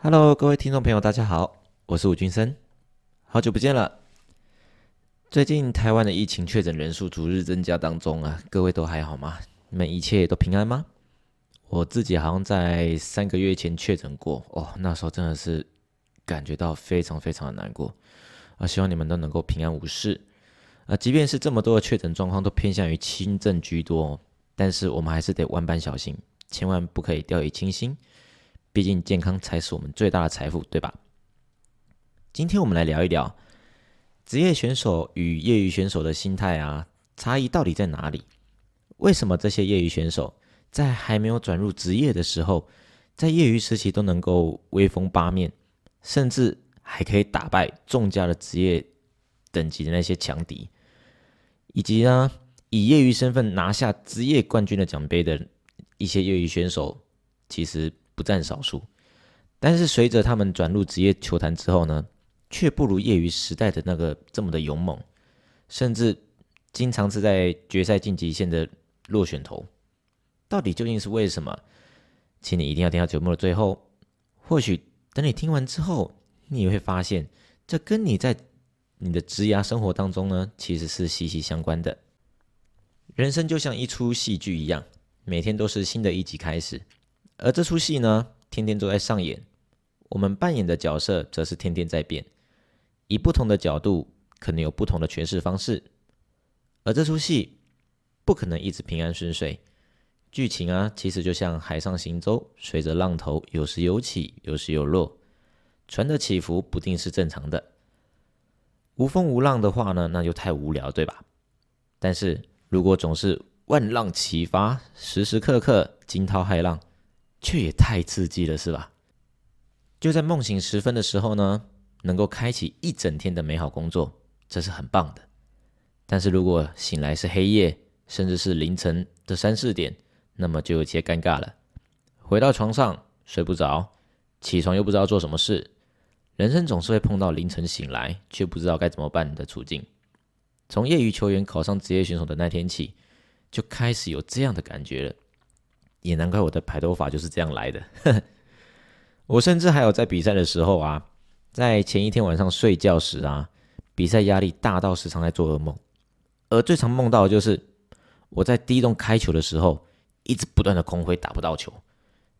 Hello，各位听众朋友，大家好，我是吴君生，好久不见了。最近台湾的疫情确诊人数逐日增加当中啊，各位都还好吗？你们一切都平安吗？我自己好像在三个月前确诊过，哦，那时候真的是感觉到非常非常的难过啊！希望你们都能够平安无事啊！即便是这么多的确诊状况都偏向于轻症居多，但是我们还是得万般小心，千万不可以掉以轻心。毕竟健康才是我们最大的财富，对吧？今天我们来聊一聊职业选手与业余选手的心态啊，差异到底在哪里？为什么这些业余选手在还没有转入职业的时候，在业余时期都能够威风八面，甚至还可以打败众家的职业等级的那些强敌，以及呢，以业余身份拿下职业冠军的奖杯的一些业余选手，其实。不占少数，但是随着他们转入职业球坛之后呢，却不如业余时代的那个这么的勇猛，甚至经常是在决赛晋级线的落选头。到底究竟是为什么？请你一定要听到节目的最后。或许等你听完之后，你也会发现，这跟你在你的职涯生活当中呢，其实是息息相关的。人生就像一出戏剧一样，每天都是新的一集开始。而这出戏呢，天天都在上演，我们扮演的角色则是天天在变，以不同的角度，可能有不同的诠释方式。而这出戏不可能一直平安顺遂，剧情啊，其实就像海上行舟，随着浪头，有时有起，有时有落，船的起伏不定是正常的。无风无浪的话呢，那就太无聊，对吧？但是如果总是万浪齐发，时时刻刻惊涛骇浪。却也太刺激了，是吧？就在梦醒时分的时候呢，能够开启一整天的美好工作，这是很棒的。但是如果醒来是黑夜，甚至是凌晨的三四点，那么就有些尴尬了。回到床上睡不着，起床又不知道做什么事，人生总是会碰到凌晨醒来却不知道该怎么办的处境。从业余球员考上职业选手的那天起，就开始有这样的感觉了。也难怪我的排头法就是这样来的。我甚至还有在比赛的时候啊，在前一天晚上睡觉时啊，比赛压力大到时常在做噩梦，而最常梦到的就是我在第一洞开球的时候，一直不断的空挥打不到球，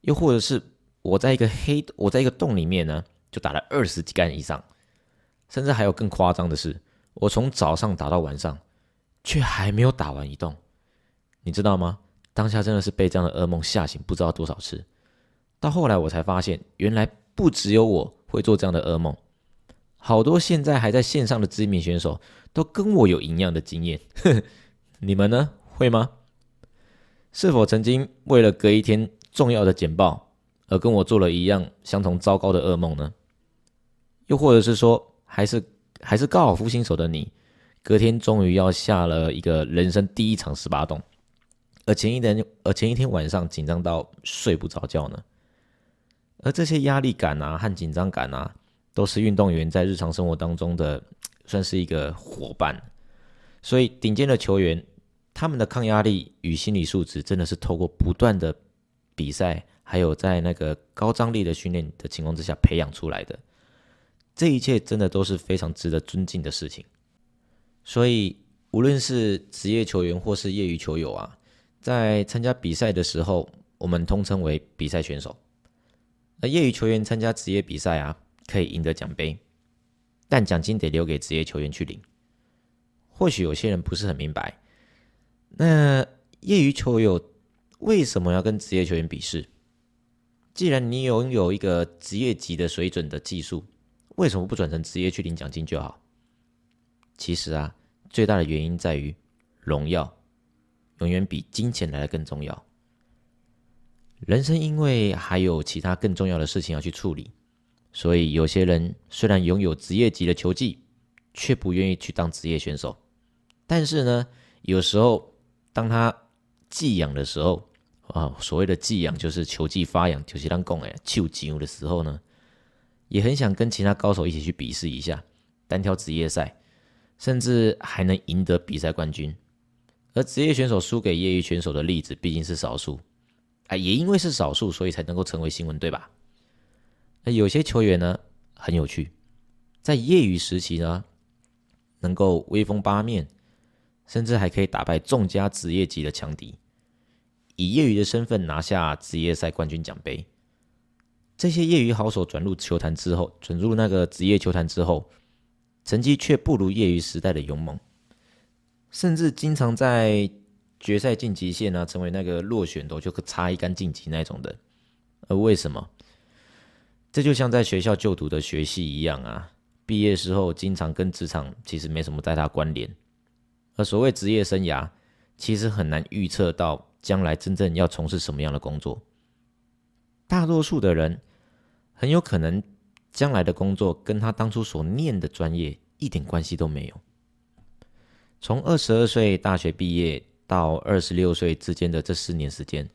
又或者是我在一个黑我在一个洞里面呢，就打了二十几杆以上，甚至还有更夸张的是，我从早上打到晚上，却还没有打完一洞，你知道吗？当下真的是被这样的噩梦吓醒，不知道多少次。到后来我才发现，原来不只有我会做这样的噩梦，好多现在还在线上的知名选手都跟我有一样的经验。你们呢？会吗？是否曾经为了隔一天重要的简报而跟我做了一样相同糟糕的噩梦呢？又或者是说，还是还是高尔夫新手的你，隔天终于要下了一个人生第一场十八洞？而前一天，而前一天晚上紧张到睡不着觉呢。而这些压力感啊和紧张感啊，都是运动员在日常生活当中的算是一个伙伴。所以，顶尖的球员，他们的抗压力与心理素质，真的是透过不断的比赛，还有在那个高张力的训练的情况之下培养出来的。这一切真的都是非常值得尊敬的事情。所以，无论是职业球员或是业余球友啊。在参加比赛的时候，我们通称为比赛选手。那业余球员参加职业比赛啊，可以赢得奖杯，但奖金得留给职业球员去领。或许有些人不是很明白，那业余球友为什么要跟职业球员比试？既然你拥有一个职业级的水准的技术，为什么不转成职业去领奖金就好？其实啊，最大的原因在于荣耀。永远比金钱来的更重要。人生因为还有其他更重要的事情要去处理，所以有些人虽然拥有职业级的球技，却不愿意去当职业选手。但是呢，有时候当他寄养的时候啊，所谓的寄养就是球技发扬，就是让拱哎球技的时候呢，也很想跟其他高手一起去比试一下单挑职业赛，甚至还能赢得比赛冠军。而职业选手输给业余选手的例子毕竟是少数，哎，也因为是少数，所以才能够成为新闻，对吧？那有些球员呢很有趣，在业余时期呢能够威风八面，甚至还可以打败众家职业级的强敌，以业余的身份拿下职业赛冠军奖杯。这些业余好手转入球坛之后，转入那个职业球坛之后，成绩却不如业余时代的勇猛，甚至经常在决赛晋级线呢成为那个落选的，就差一杆晋级那种的。而为什么？这就像在学校就读的学系一样啊，毕业时候经常跟职场其实没什么太大关联。而所谓职业生涯，其实很难预测到将来真正要从事什么样的工作。大多数的人很有可能将来的工作跟他当初所念的专业一点关系都没有。从二十二岁大学毕业到二十六岁之间的这四年时间，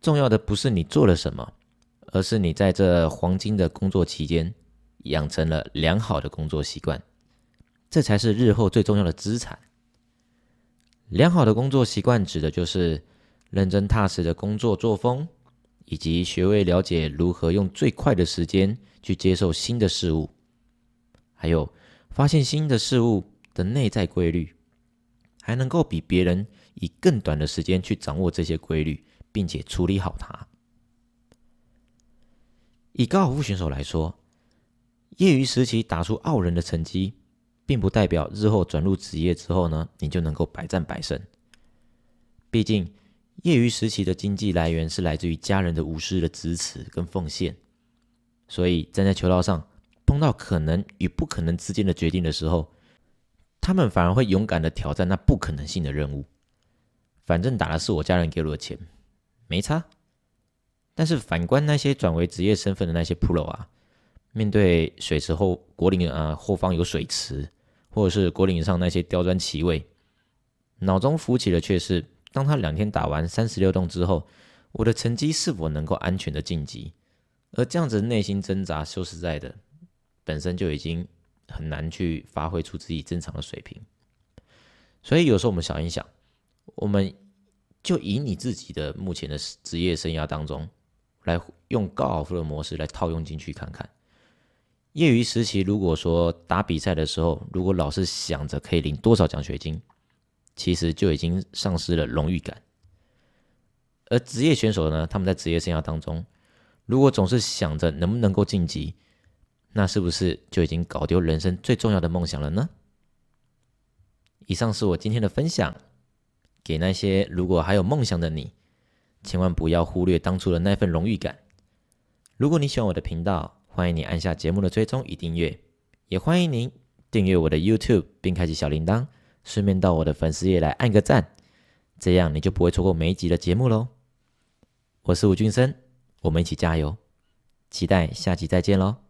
重要的不是你做了什么。而是你在这黄金的工作期间，养成了良好的工作习惯，这才是日后最重要的资产。良好的工作习惯指的就是认真踏实的工作作风，以及学会了解如何用最快的时间去接受新的事物，还有发现新的事物的内在规律，还能够比别人以更短的时间去掌握这些规律，并且处理好它。以高尔夫选手来说，业余时期打出傲人的成绩，并不代表日后转入职业之后呢，你就能够百战百胜。毕竟，业余时期的经济来源是来自于家人的无私的支持跟奉献，所以站在球道上碰到可能与不可能之间的决定的时候，他们反而会勇敢的挑战那不可能性的任务。反正打的是我家人给我的钱，没差。但是反观那些转为职业身份的那些 pro 啊，面对水池后果岭啊后方有水池，或者是果岭上那些刁钻棋位，脑中浮起的却是：当他两天打完三十六洞之后，我的成绩是否能够安全的晋级？而这样子内心挣扎，说实在的，本身就已经很难去发挥出自己正常的水平。所以有时候我们想一想，我们就以你自己的目前的职业生涯当中。来用高尔夫的模式来套用进去看看。业余时期，如果说打比赛的时候，如果老是想着可以领多少奖学金，其实就已经丧失了荣誉感。而职业选手呢，他们在职业生涯当中，如果总是想着能不能够晋级，那是不是就已经搞丢人生最重要的梦想了呢？以上是我今天的分享，给那些如果还有梦想的你。千万不要忽略当初的那份荣誉感。如果你喜欢我的频道，欢迎你按下节目的追踪与订阅，也欢迎您订阅我的 YouTube 并开启小铃铛，顺便到我的粉丝页来按个赞，这样你就不会错过每一集的节目喽。我是吴俊生，我们一起加油，期待下集再见喽。